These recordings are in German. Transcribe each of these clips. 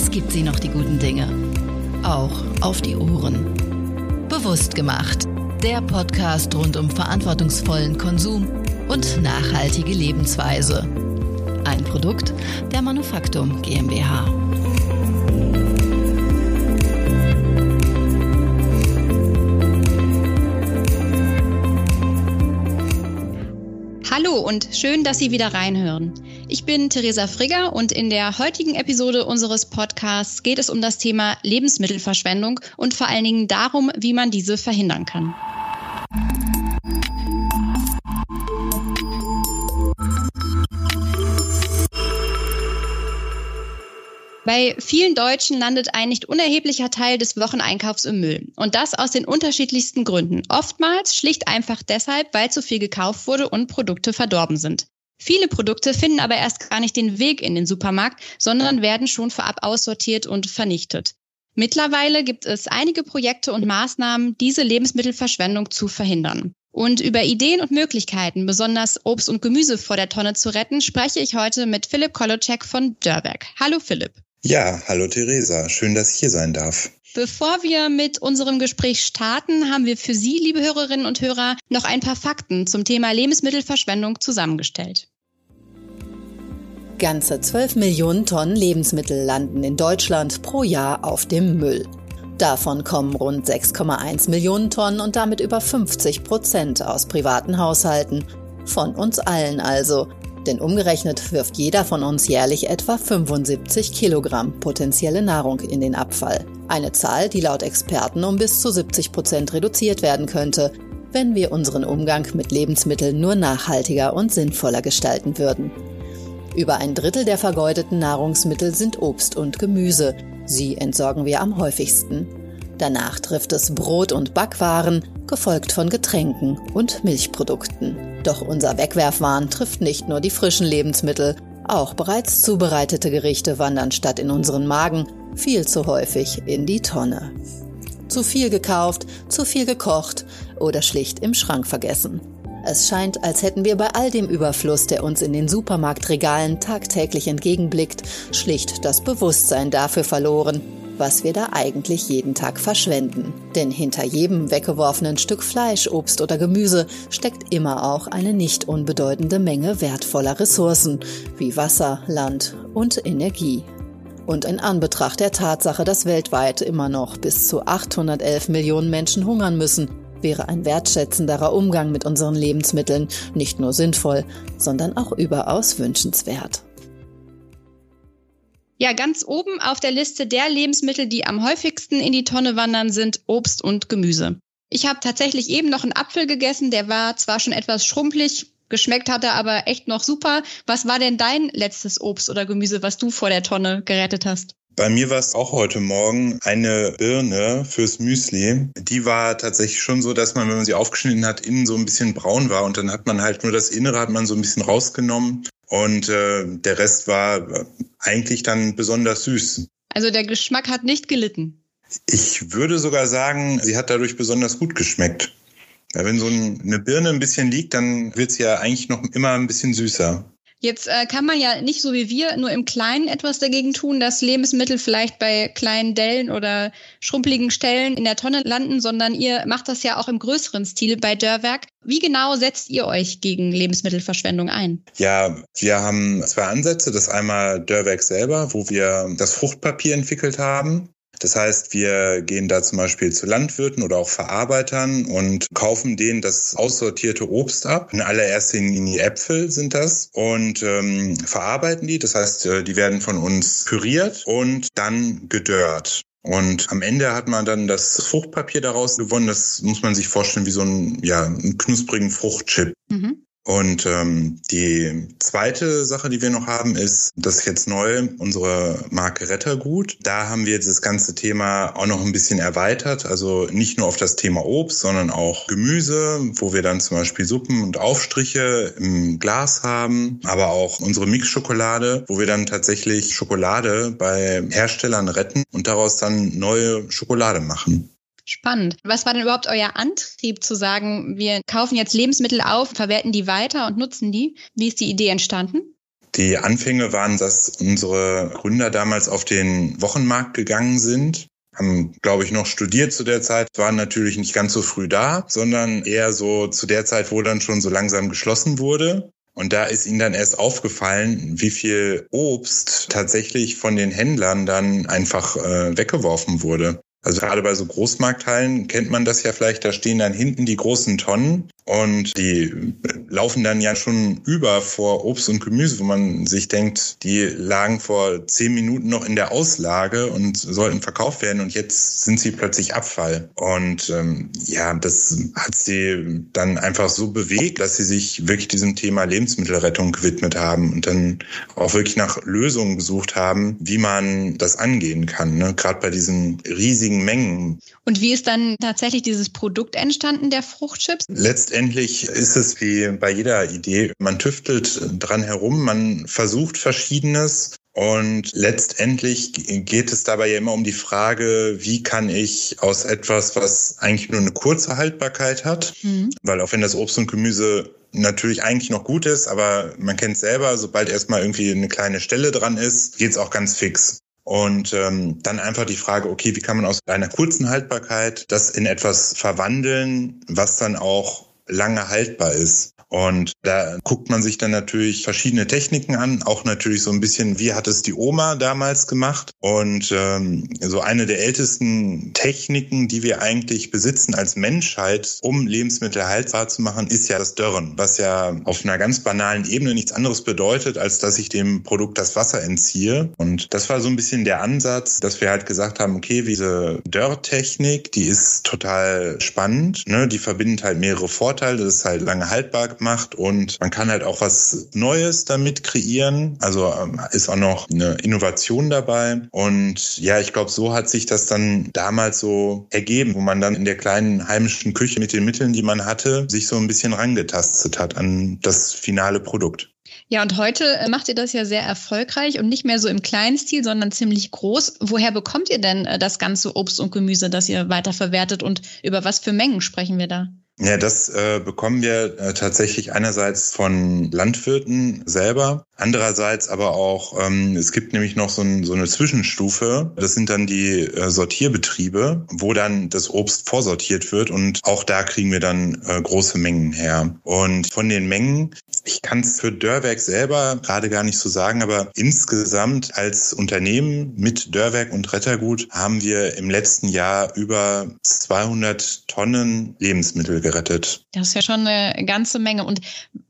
Es gibt sie noch, die guten Dinge. Auch auf die Ohren. Bewusst gemacht. Der Podcast rund um verantwortungsvollen Konsum und nachhaltige Lebensweise. Ein Produkt der Manufaktum GmbH. Hallo und schön, dass Sie wieder reinhören. Ich bin Theresa Frigger und in der heutigen Episode unseres Podcasts geht es um das Thema Lebensmittelverschwendung und vor allen Dingen darum, wie man diese verhindern kann. Bei vielen Deutschen landet ein nicht unerheblicher Teil des Wocheneinkaufs im Müll. Und das aus den unterschiedlichsten Gründen. Oftmals schlicht einfach deshalb, weil zu viel gekauft wurde und Produkte verdorben sind. Viele Produkte finden aber erst gar nicht den Weg in den Supermarkt, sondern werden schon vorab aussortiert und vernichtet. Mittlerweile gibt es einige Projekte und Maßnahmen, diese Lebensmittelverschwendung zu verhindern. Und über Ideen und Möglichkeiten, besonders Obst und Gemüse vor der Tonne zu retten, spreche ich heute mit Philipp Kolocek von Dörberg. Hallo Philipp. Ja, hallo Theresa. Schön, dass ich hier sein darf. Bevor wir mit unserem Gespräch starten, haben wir für Sie, liebe Hörerinnen und Hörer, noch ein paar Fakten zum Thema Lebensmittelverschwendung zusammengestellt. Ganze 12 Millionen Tonnen Lebensmittel landen in Deutschland pro Jahr auf dem Müll. Davon kommen rund 6,1 Millionen Tonnen und damit über 50 Prozent aus privaten Haushalten. Von uns allen also. Denn umgerechnet wirft jeder von uns jährlich etwa 75 Kilogramm potenzielle Nahrung in den Abfall. Eine Zahl, die laut Experten um bis zu 70 Prozent reduziert werden könnte, wenn wir unseren Umgang mit Lebensmitteln nur nachhaltiger und sinnvoller gestalten würden. Über ein Drittel der vergeudeten Nahrungsmittel sind Obst und Gemüse. Sie entsorgen wir am häufigsten. Danach trifft es Brot und Backwaren, gefolgt von Getränken und Milchprodukten. Doch unser Wegwerfwahn trifft nicht nur die frischen Lebensmittel, auch bereits zubereitete Gerichte wandern statt in unseren Magen viel zu häufig in die Tonne. Zu viel gekauft, zu viel gekocht oder schlicht im Schrank vergessen. Es scheint, als hätten wir bei all dem Überfluss, der uns in den Supermarktregalen tagtäglich entgegenblickt, schlicht das Bewusstsein dafür verloren, was wir da eigentlich jeden Tag verschwenden. Denn hinter jedem weggeworfenen Stück Fleisch, Obst oder Gemüse steckt immer auch eine nicht unbedeutende Menge wertvoller Ressourcen wie Wasser, Land und Energie. Und in Anbetracht der Tatsache, dass weltweit immer noch bis zu 811 Millionen Menschen hungern müssen, wäre ein wertschätzenderer Umgang mit unseren Lebensmitteln nicht nur sinnvoll, sondern auch überaus wünschenswert. Ja, ganz oben auf der Liste der Lebensmittel, die am häufigsten in die Tonne wandern, sind Obst und Gemüse. Ich habe tatsächlich eben noch einen Apfel gegessen, der war zwar schon etwas schrumpelig, geschmeckt hat er aber echt noch super. Was war denn dein letztes Obst oder Gemüse, was du vor der Tonne gerettet hast? Bei mir war es auch heute Morgen eine Birne fürs Müsli. Die war tatsächlich schon so, dass man, wenn man sie aufgeschnitten hat, innen so ein bisschen braun war und dann hat man halt nur das Innere hat man so ein bisschen rausgenommen und äh, der Rest war eigentlich dann besonders süß. Also der Geschmack hat nicht gelitten. Ich würde sogar sagen, sie hat dadurch besonders gut geschmeckt. Ja, wenn so eine Birne ein bisschen liegt, dann wird sie ja eigentlich noch immer ein bisschen süßer. Jetzt äh, kann man ja nicht so wie wir nur im Kleinen etwas dagegen tun, dass Lebensmittel vielleicht bei kleinen Dellen oder schrumpeligen Stellen in der Tonne landen, sondern ihr macht das ja auch im größeren Stil bei Dörrwerk. Wie genau setzt ihr euch gegen Lebensmittelverschwendung ein? Ja, wir haben zwei Ansätze. Das einmal Dörrwerk selber, wo wir das Fruchtpapier entwickelt haben. Das heißt, wir gehen da zum Beispiel zu Landwirten oder auch Verarbeitern und kaufen denen das aussortierte Obst ab. In allererster Linie Äpfel sind das und ähm, verarbeiten die. Das heißt, äh, die werden von uns püriert und dann gedörrt. Und am Ende hat man dann das Fruchtpapier daraus gewonnen. Das muss man sich vorstellen wie so ein, ja, einen knusprigen Fruchtchip. Mhm. Und ähm, die zweite Sache, die wir noch haben, ist, dass jetzt neu unsere Marke Rettergut. Da haben wir das ganze Thema auch noch ein bisschen erweitert. Also nicht nur auf das Thema Obst, sondern auch Gemüse, wo wir dann zum Beispiel Suppen und Aufstriche im Glas haben, aber auch unsere Mixschokolade, wo wir dann tatsächlich Schokolade bei Herstellern retten und daraus dann neue Schokolade machen. Spannend. Was war denn überhaupt euer Antrieb zu sagen, wir kaufen jetzt Lebensmittel auf, verwerten die weiter und nutzen die? Wie ist die Idee entstanden? Die Anfänge waren, dass unsere Gründer damals auf den Wochenmarkt gegangen sind haben, glaube ich, noch studiert zu der Zeit, waren natürlich nicht ganz so früh da, sondern eher so zu der Zeit, wo dann schon so langsam geschlossen wurde. Und da ist ihnen dann erst aufgefallen, wie viel Obst tatsächlich von den Händlern dann einfach äh, weggeworfen wurde. Also gerade bei so Großmarkthallen kennt man das ja vielleicht, da stehen dann hinten die großen Tonnen und die laufen dann ja schon über vor Obst und Gemüse, wo man sich denkt, die lagen vor zehn Minuten noch in der Auslage und sollten verkauft werden und jetzt sind sie plötzlich Abfall. Und ähm, ja, das hat sie dann einfach so bewegt, dass sie sich wirklich diesem Thema Lebensmittelrettung gewidmet haben und dann auch wirklich nach Lösungen gesucht haben, wie man das angehen kann, ne? gerade bei diesen riesigen Mengen. Und wie ist dann tatsächlich dieses Produkt entstanden, der Fruchtchips? Letztendlich letztendlich ist es wie bei jeder Idee. Man tüftelt dran herum, man versucht Verschiedenes und letztendlich geht es dabei ja immer um die Frage, wie kann ich aus etwas, was eigentlich nur eine kurze Haltbarkeit hat, mhm. weil auch wenn das Obst und Gemüse natürlich eigentlich noch gut ist, aber man kennt es selber, sobald erstmal irgendwie eine kleine Stelle dran ist, geht es auch ganz fix. Und ähm, dann einfach die Frage, okay, wie kann man aus einer kurzen Haltbarkeit das in etwas verwandeln, was dann auch lange haltbar ist. Und da guckt man sich dann natürlich verschiedene Techniken an, auch natürlich so ein bisschen, wie hat es die Oma damals gemacht. Und ähm, so eine der ältesten Techniken, die wir eigentlich besitzen als Menschheit, um Lebensmittel haltbar zu machen, ist ja das Dörren, was ja auf einer ganz banalen Ebene nichts anderes bedeutet, als dass ich dem Produkt das Wasser entziehe. Und das war so ein bisschen der Ansatz, dass wir halt gesagt haben, okay, diese Dörrtechnik, die ist total spannend. Ne? Die verbindet halt mehrere Vorteile. Das ist halt lange haltbar macht und man kann halt auch was Neues damit kreieren. Also ähm, ist auch noch eine Innovation dabei. Und ja, ich glaube, so hat sich das dann damals so ergeben, wo man dann in der kleinen heimischen Küche mit den Mitteln, die man hatte, sich so ein bisschen rangetastet hat an das finale Produkt. Ja, und heute äh, macht ihr das ja sehr erfolgreich und nicht mehr so im kleinen Stil, sondern ziemlich groß. Woher bekommt ihr denn äh, das ganze Obst und Gemüse, das ihr weiterverwertet und über was für Mengen sprechen wir da? Ja, das äh, bekommen wir äh, tatsächlich einerseits von Landwirten selber, andererseits aber auch, ähm, es gibt nämlich noch so, ein, so eine Zwischenstufe, das sind dann die äh, Sortierbetriebe, wo dann das Obst vorsortiert wird und auch da kriegen wir dann äh, große Mengen her. Und von den Mengen, ich kann es für Dörrwerk selber gerade gar nicht so sagen, aber insgesamt als Unternehmen mit Dörrwerk und Rettergut haben wir im letzten Jahr über 200 Tonnen Lebensmittel gerettet. Das ist ja schon eine ganze Menge. Und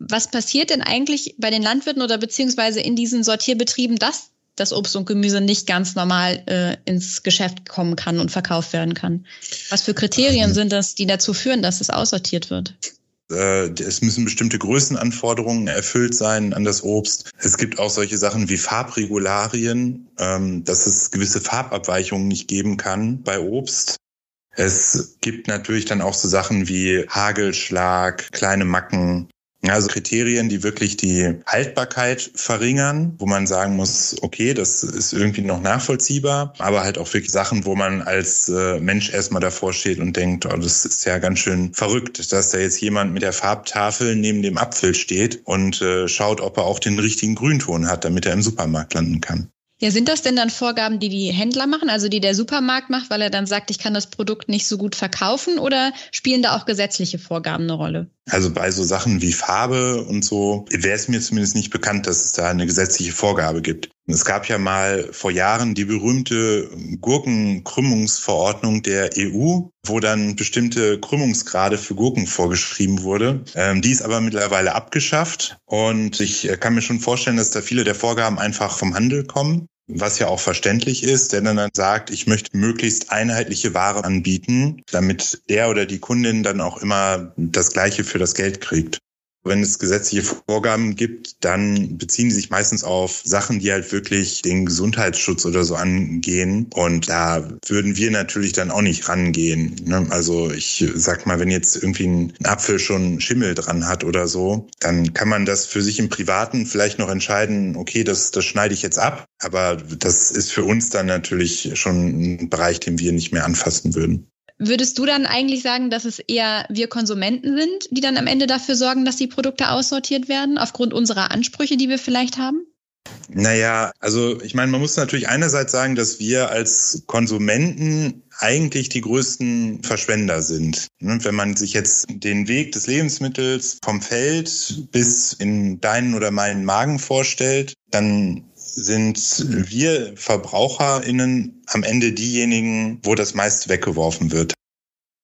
was passiert denn eigentlich bei den Landwirten oder beziehungsweise in diesen Sortierbetrieben, dass das Obst und Gemüse nicht ganz normal äh, ins Geschäft kommen kann und verkauft werden kann? Was für Kriterien sind das, die dazu führen, dass es aussortiert wird? Äh, es müssen bestimmte Größenanforderungen erfüllt sein an das Obst. Es gibt auch solche Sachen wie Farbregularien, ähm, dass es gewisse Farbabweichungen nicht geben kann bei Obst. Es gibt natürlich dann auch so Sachen wie Hagelschlag, kleine Macken, also Kriterien, die wirklich die Haltbarkeit verringern, wo man sagen muss, okay, das ist irgendwie noch nachvollziehbar, aber halt auch wirklich Sachen, wo man als äh, Mensch erstmal davor steht und denkt, oh, das ist ja ganz schön verrückt, dass da jetzt jemand mit der Farbtafel neben dem Apfel steht und äh, schaut, ob er auch den richtigen Grünton hat, damit er im Supermarkt landen kann. Ja, sind das denn dann Vorgaben, die die Händler machen, also die der Supermarkt macht, weil er dann sagt, ich kann das Produkt nicht so gut verkaufen oder spielen da auch gesetzliche Vorgaben eine Rolle? Also bei so Sachen wie Farbe und so wäre es mir zumindest nicht bekannt, dass es da eine gesetzliche Vorgabe gibt. Es gab ja mal vor Jahren die berühmte Gurkenkrümmungsverordnung der EU, wo dann bestimmte Krümmungsgrade für Gurken vorgeschrieben wurde. Ähm, die ist aber mittlerweile abgeschafft und ich kann mir schon vorstellen, dass da viele der Vorgaben einfach vom Handel kommen was ja auch verständlich ist, der dann sagt, ich möchte möglichst einheitliche Ware anbieten, damit der oder die Kundin dann auch immer das Gleiche für das Geld kriegt. Wenn es gesetzliche Vorgaben gibt, dann beziehen sie sich meistens auf Sachen, die halt wirklich den Gesundheitsschutz oder so angehen. Und da würden wir natürlich dann auch nicht rangehen. Ne? Also ich sag mal, wenn jetzt irgendwie ein Apfel schon Schimmel dran hat oder so, dann kann man das für sich im Privaten vielleicht noch entscheiden, okay, das, das schneide ich jetzt ab. Aber das ist für uns dann natürlich schon ein Bereich, den wir nicht mehr anfassen würden. Würdest du dann eigentlich sagen, dass es eher wir Konsumenten sind, die dann am Ende dafür sorgen, dass die Produkte aussortiert werden, aufgrund unserer Ansprüche, die wir vielleicht haben? Naja, also ich meine, man muss natürlich einerseits sagen, dass wir als Konsumenten eigentlich die größten Verschwender sind. Ne, wenn man sich jetzt den Weg des Lebensmittels vom Feld bis in deinen oder meinen Magen vorstellt, dann sind wir VerbraucherInnen am Ende diejenigen, wo das meiste weggeworfen wird.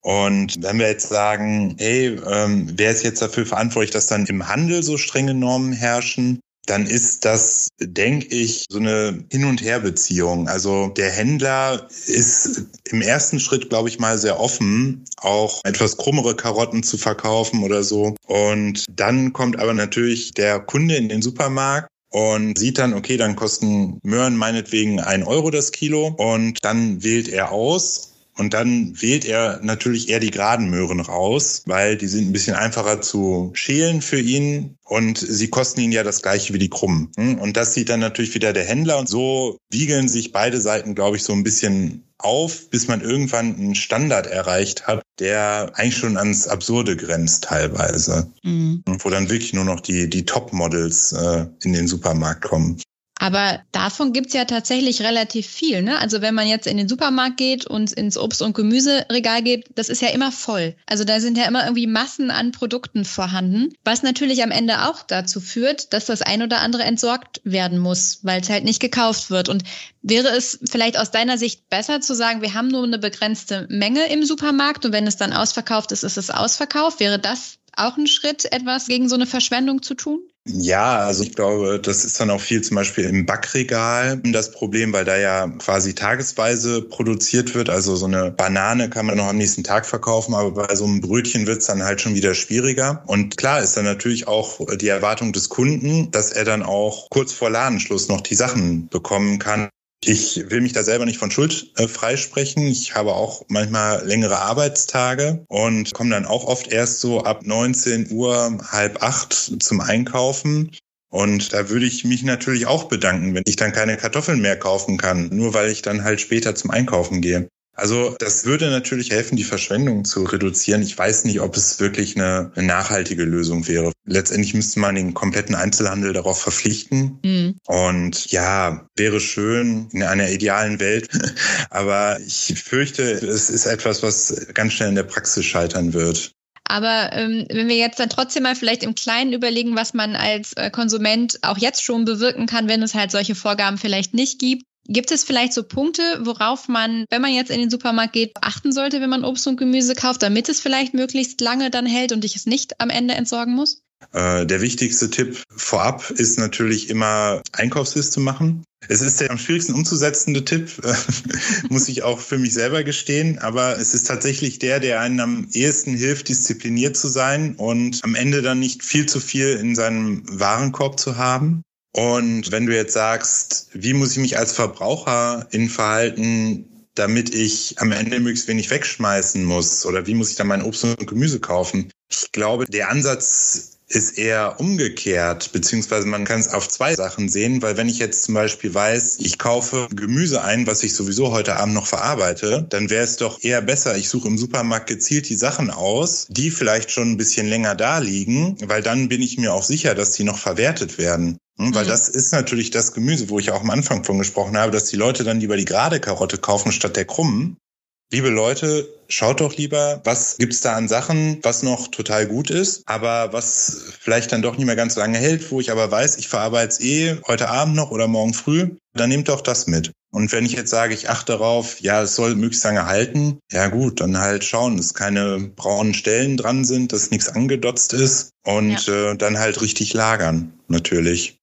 Und wenn wir jetzt sagen, hey, ähm, wer ist jetzt dafür verantwortlich, dass dann im Handel so strenge Normen herrschen, dann ist das, denke ich, so eine Hin- und Her-Beziehung. Also der Händler ist im ersten Schritt, glaube ich, mal sehr offen, auch etwas krummere Karotten zu verkaufen oder so. Und dann kommt aber natürlich der Kunde in den Supermarkt und sieht dann, okay, dann kosten Möhren meinetwegen ein Euro das Kilo und dann wählt er aus und dann wählt er natürlich eher die geraden Möhren raus, weil die sind ein bisschen einfacher zu schälen für ihn und sie kosten ihn ja das gleiche wie die krummen. Hm? Und das sieht dann natürlich wieder der Händler und so wiegeln sich beide Seiten, glaube ich, so ein bisschen auf, bis man irgendwann einen Standard erreicht hat, der eigentlich schon ans Absurde grenzt teilweise. Mhm. Wo dann wirklich nur noch die, die Top-Models äh, in den Supermarkt kommen. Aber davon gibt's ja tatsächlich relativ viel. Ne? Also wenn man jetzt in den Supermarkt geht und ins Obst- und Gemüseregal geht, das ist ja immer voll. Also da sind ja immer irgendwie Massen an Produkten vorhanden, was natürlich am Ende auch dazu führt, dass das ein oder andere entsorgt werden muss, weil es halt nicht gekauft wird. Und wäre es vielleicht aus deiner Sicht besser zu sagen, wir haben nur eine begrenzte Menge im Supermarkt und wenn es dann ausverkauft ist, ist es ausverkauft? Wäre das auch ein Schritt, etwas gegen so eine Verschwendung zu tun? Ja, also ich glaube, das ist dann auch viel zum Beispiel im Backregal das Problem, weil da ja quasi tagesweise produziert wird. Also so eine Banane kann man noch am nächsten Tag verkaufen, aber bei so einem Brötchen wird es dann halt schon wieder schwieriger. Und klar ist dann natürlich auch die Erwartung des Kunden, dass er dann auch kurz vor Ladenschluss noch die Sachen bekommen kann, ich will mich da selber nicht von Schuld äh, freisprechen. Ich habe auch manchmal längere Arbeitstage und komme dann auch oft erst so ab 19 Uhr, halb acht zum Einkaufen. Und da würde ich mich natürlich auch bedanken, wenn ich dann keine Kartoffeln mehr kaufen kann, nur weil ich dann halt später zum Einkaufen gehe. Also das würde natürlich helfen, die Verschwendung zu reduzieren. Ich weiß nicht, ob es wirklich eine, eine nachhaltige Lösung wäre. Letztendlich müsste man den kompletten Einzelhandel darauf verpflichten. Mhm. Und ja, wäre schön in einer idealen Welt. Aber ich fürchte, es ist etwas, was ganz schnell in der Praxis scheitern wird. Aber ähm, wenn wir jetzt dann trotzdem mal vielleicht im Kleinen überlegen, was man als äh, Konsument auch jetzt schon bewirken kann, wenn es halt solche Vorgaben vielleicht nicht gibt, Gibt es vielleicht so Punkte, worauf man, wenn man jetzt in den Supermarkt geht, achten sollte, wenn man Obst und Gemüse kauft, damit es vielleicht möglichst lange dann hält und ich es nicht am Ende entsorgen muss? Äh, der wichtigste Tipp vorab ist natürlich immer Einkaufsliste machen. Es ist der am schwierigsten umzusetzende Tipp, muss ich auch für mich selber gestehen. Aber es ist tatsächlich der, der einen am ehesten hilft, diszipliniert zu sein und am Ende dann nicht viel zu viel in seinem Warenkorb zu haben. Und wenn du jetzt sagst, wie muss ich mich als Verbraucher in verhalten, damit ich am Ende möglichst wenig wegschmeißen muss? Oder wie muss ich dann mein Obst und Gemüse kaufen? Ich glaube, der Ansatz ist eher umgekehrt, beziehungsweise man kann es auf zwei Sachen sehen, weil wenn ich jetzt zum Beispiel weiß, ich kaufe Gemüse ein, was ich sowieso heute Abend noch verarbeite, dann wäre es doch eher besser, ich suche im Supermarkt gezielt die Sachen aus, die vielleicht schon ein bisschen länger da liegen, weil dann bin ich mir auch sicher, dass die noch verwertet werden. Hm, weil mhm. das ist natürlich das Gemüse, wo ich auch am Anfang von gesprochen habe, dass die Leute dann lieber die gerade Karotte kaufen statt der krummen. Liebe Leute, schaut doch lieber, was gibt's da an Sachen, was noch total gut ist, aber was vielleicht dann doch nicht mehr ganz so lange hält, wo ich aber weiß, ich verarbeite es eh heute Abend noch oder morgen früh, dann nehmt doch das mit. Und wenn ich jetzt sage, ich achte darauf, ja, es soll möglichst lange halten, ja gut, dann halt schauen, dass keine braunen Stellen dran sind, dass nichts angedotzt ist und ja. äh, dann halt richtig lagern, natürlich.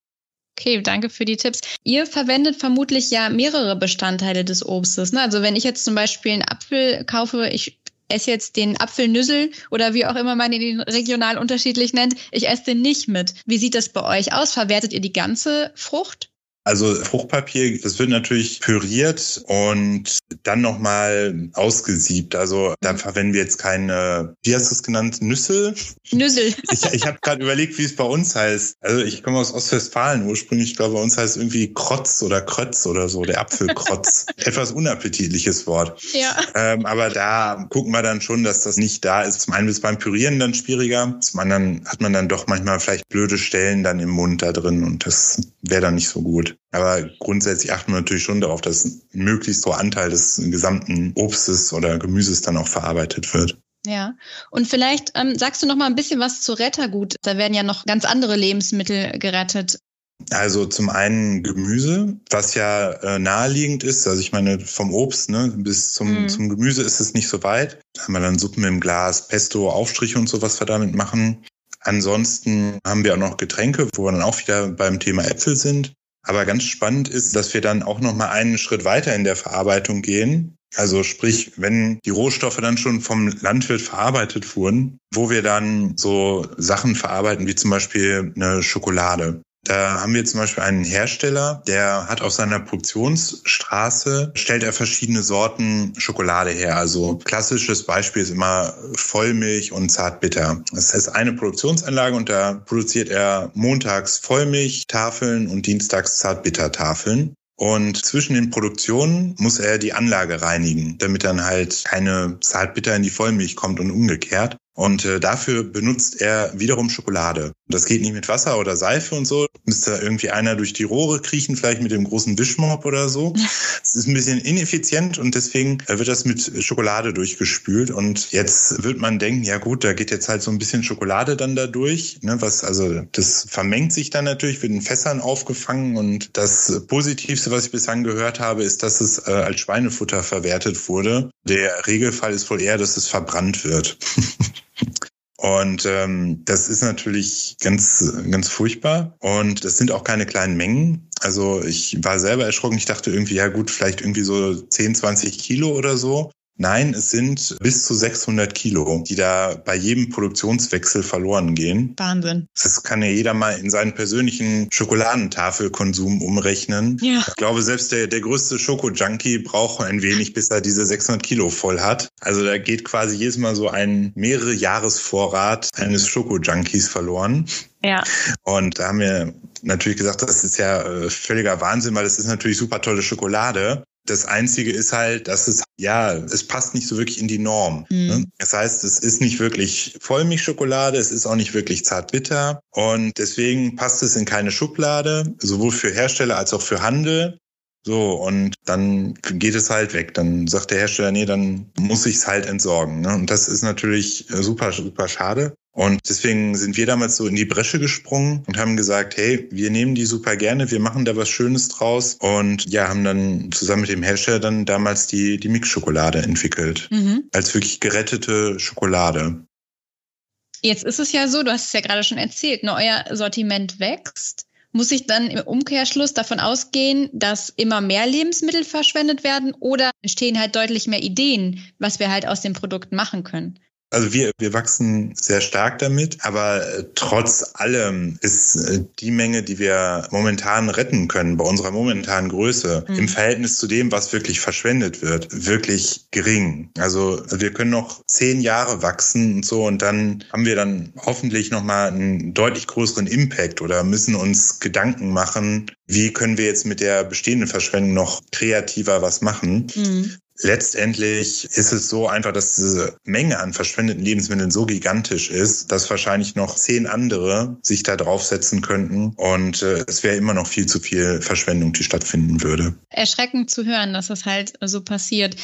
Okay, danke für die Tipps. Ihr verwendet vermutlich ja mehrere Bestandteile des Obstes. Ne? Also wenn ich jetzt zum Beispiel einen Apfel kaufe, ich esse jetzt den Apfelnüssel oder wie auch immer man ihn regional unterschiedlich nennt, ich esse den nicht mit. Wie sieht das bei euch aus? Verwertet ihr die ganze Frucht? Also Fruchtpapier, das wird natürlich püriert und dann nochmal ausgesiebt. Also da verwenden wir jetzt keine, wie hast du es genannt, Nüssel? Nüssel. Ich, ich habe gerade überlegt, wie es bei uns heißt. Also ich komme aus Ostwestfalen ursprünglich. Ich glaube, bei uns heißt es irgendwie Krotz oder Krötz oder so, der Apfelkrotz. Etwas unappetitliches Wort. Ja. Ähm, aber da gucken wir dann schon, dass das nicht da ist. Zum einen ist beim Pürieren dann schwieriger. Zum anderen hat man dann doch manchmal vielleicht blöde Stellen dann im Mund da drin und das wäre dann nicht so gut. Aber grundsätzlich achten wir natürlich schon darauf, dass möglichst so Anteil des gesamten Obstes oder Gemüses dann auch verarbeitet wird. Ja, und vielleicht ähm, sagst du noch mal ein bisschen was zu Rettergut. Da werden ja noch ganz andere Lebensmittel gerettet. Also zum einen Gemüse, was ja äh, naheliegend ist. Also ich meine, vom Obst ne, bis zum, mm. zum Gemüse ist es nicht so weit. Da haben wir dann Suppen im Glas, Pesto, Aufstriche und so, was wir damit machen. Ansonsten haben wir auch noch Getränke, wo wir dann auch wieder beim Thema Äpfel sind. Aber ganz spannend ist, dass wir dann auch noch mal einen Schritt weiter in der Verarbeitung gehen. Also sprich, wenn die Rohstoffe dann schon vom Landwirt verarbeitet wurden, wo wir dann so Sachen verarbeiten, wie zum Beispiel eine Schokolade. Da haben wir zum Beispiel einen Hersteller, der hat auf seiner Produktionsstraße, stellt er verschiedene Sorten Schokolade her. Also klassisches Beispiel ist immer Vollmilch und Zartbitter. Das ist eine Produktionsanlage und da produziert er montags Vollmilchtafeln und dienstags Zartbittertafeln. Und zwischen den Produktionen muss er die Anlage reinigen, damit dann halt keine Zartbitter in die Vollmilch kommt und umgekehrt. Und äh, dafür benutzt er wiederum Schokolade. Das geht nicht mit Wasser oder Seife und so. Müsste irgendwie einer durch die Rohre kriechen, vielleicht mit dem großen Wischmob oder so. Es ist ein bisschen ineffizient und deswegen äh, wird das mit Schokolade durchgespült. Und jetzt wird man denken, ja gut, da geht jetzt halt so ein bisschen Schokolade dann da durch. Ne, was, also das vermengt sich dann natürlich, wird in Fässern aufgefangen. Und das Positivste, was ich bislang gehört habe, ist, dass es äh, als Schweinefutter verwertet wurde. Der Regelfall ist wohl eher, dass es verbrannt wird. Und ähm, das ist natürlich ganz, ganz furchtbar. Und das sind auch keine kleinen Mengen. Also ich war selber erschrocken. Ich dachte irgendwie, ja gut, vielleicht irgendwie so 10, 20 Kilo oder so. Nein, es sind bis zu 600 Kilo, die da bei jedem Produktionswechsel verloren gehen. Wahnsinn. Das kann ja jeder mal in seinen persönlichen Schokoladentafelkonsum umrechnen. Ja. Ich glaube, selbst der, der größte Schoko-Junkie braucht ein wenig, bis er diese 600 Kilo voll hat. Also da geht quasi jedes Mal so ein mehrere Jahresvorrat eines Schoko-Junkies verloren. Ja. Und da haben wir natürlich gesagt, das ist ja äh, völliger Wahnsinn, weil das ist natürlich super tolle Schokolade. Das Einzige ist halt, dass es, ja, es passt nicht so wirklich in die Norm. Mhm. Ne? Das heißt, es ist nicht wirklich Vollmilchschokolade, es ist auch nicht wirklich zartbitter und deswegen passt es in keine Schublade, sowohl für Hersteller als auch für Handel. So, und dann geht es halt weg. Dann sagt der Hersteller, nee, dann muss ich es halt entsorgen. Ne? Und das ist natürlich äh, super, super schade. Und deswegen sind wir damals so in die Bresche gesprungen und haben gesagt, hey, wir nehmen die super gerne, wir machen da was Schönes draus und ja, haben dann zusammen mit dem Hersteller dann damals die, die Mix-Schokolade entwickelt. Mhm. Als wirklich gerettete Schokolade. Jetzt ist es ja so, du hast es ja gerade schon erzählt, ne, euer Sortiment wächst. Muss ich dann im Umkehrschluss davon ausgehen, dass immer mehr Lebensmittel verschwendet werden oder entstehen halt deutlich mehr Ideen, was wir halt aus den Produkten machen können? Also wir, wir wachsen sehr stark damit, aber äh, trotz allem ist äh, die Menge, die wir momentan retten können, bei unserer momentanen Größe, mhm. im Verhältnis zu dem, was wirklich verschwendet wird, wirklich gering. Also wir können noch zehn Jahre wachsen und so und dann haben wir dann hoffentlich nochmal einen deutlich größeren Impact oder müssen uns Gedanken machen, wie können wir jetzt mit der bestehenden Verschwendung noch kreativer was machen. Mhm. Letztendlich ist es so einfach, dass diese Menge an verschwendeten Lebensmitteln so gigantisch ist, dass wahrscheinlich noch zehn andere sich da draufsetzen könnten und äh, es wäre immer noch viel zu viel Verschwendung, die stattfinden würde. Erschreckend zu hören, dass das halt so passiert.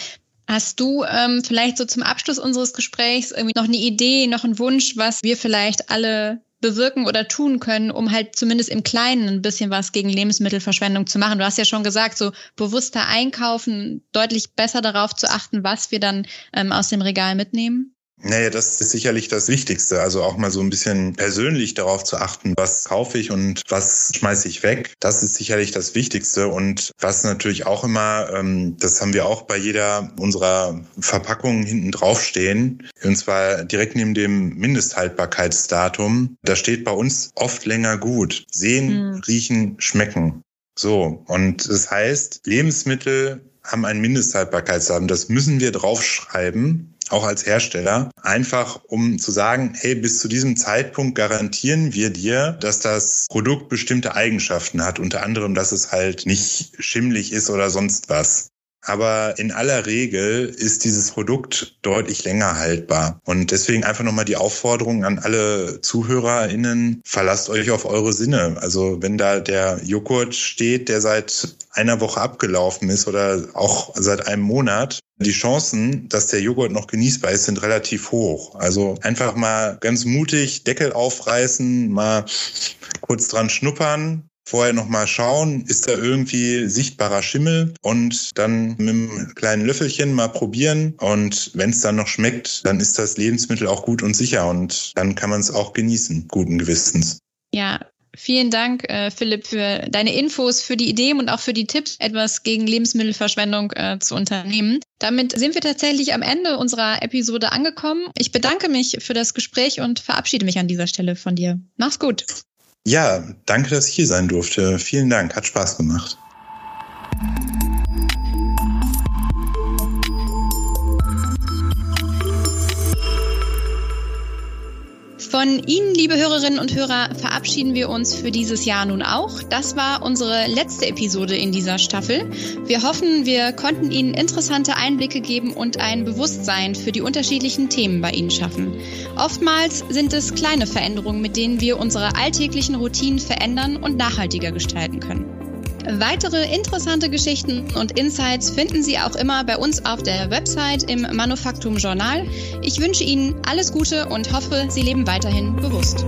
Hast du ähm, vielleicht so zum Abschluss unseres Gesprächs irgendwie noch eine Idee, noch einen Wunsch, was wir vielleicht alle bewirken oder tun können, um halt zumindest im Kleinen ein bisschen was gegen Lebensmittelverschwendung zu machen. Du hast ja schon gesagt, so bewusster einkaufen, deutlich besser darauf zu achten, was wir dann ähm, aus dem Regal mitnehmen. Naja, das ist sicherlich das Wichtigste. Also auch mal so ein bisschen persönlich darauf zu achten, was kaufe ich und was schmeiße ich weg. Das ist sicherlich das Wichtigste. Und was natürlich auch immer, ähm, das haben wir auch bei jeder unserer Verpackungen hinten draufstehen. Und zwar direkt neben dem Mindesthaltbarkeitsdatum. Da steht bei uns oft länger gut. Sehen, mhm. riechen, schmecken. So, und das heißt, Lebensmittel haben ein Mindesthaltbarkeitsdatum. Das müssen wir draufschreiben, auch als Hersteller, einfach um zu sagen, hey, bis zu diesem Zeitpunkt garantieren wir dir, dass das Produkt bestimmte Eigenschaften hat, unter anderem, dass es halt nicht schimmlig ist oder sonst was. Aber in aller Regel ist dieses Produkt deutlich länger haltbar. Und deswegen einfach nochmal die Aufforderung an alle ZuhörerInnen, verlasst euch auf eure Sinne. Also wenn da der Joghurt steht, der seit einer Woche abgelaufen ist oder auch seit einem Monat, die Chancen, dass der Joghurt noch genießbar ist, sind relativ hoch. Also einfach mal ganz mutig Deckel aufreißen, mal kurz dran schnuppern, vorher noch mal schauen, ist da irgendwie sichtbarer Schimmel und dann mit einem kleinen Löffelchen mal probieren und wenn es dann noch schmeckt, dann ist das Lebensmittel auch gut und sicher und dann kann man es auch genießen, guten Gewissens. Ja, Vielen Dank, äh, Philipp, für deine Infos, für die Ideen und auch für die Tipps, etwas gegen Lebensmittelverschwendung äh, zu unternehmen. Damit sind wir tatsächlich am Ende unserer Episode angekommen. Ich bedanke mich für das Gespräch und verabschiede mich an dieser Stelle von dir. Mach's gut. Ja, danke, dass ich hier sein durfte. Vielen Dank, hat Spaß gemacht. Von Ihnen, liebe Hörerinnen und Hörer, verabschieden wir uns für dieses Jahr nun auch. Das war unsere letzte Episode in dieser Staffel. Wir hoffen, wir konnten Ihnen interessante Einblicke geben und ein Bewusstsein für die unterschiedlichen Themen bei Ihnen schaffen. Oftmals sind es kleine Veränderungen, mit denen wir unsere alltäglichen Routinen verändern und nachhaltiger gestalten können. Weitere interessante Geschichten und Insights finden Sie auch immer bei uns auf der Website im Manufaktum Journal. Ich wünsche Ihnen alles Gute und hoffe, Sie leben weiterhin bewusst.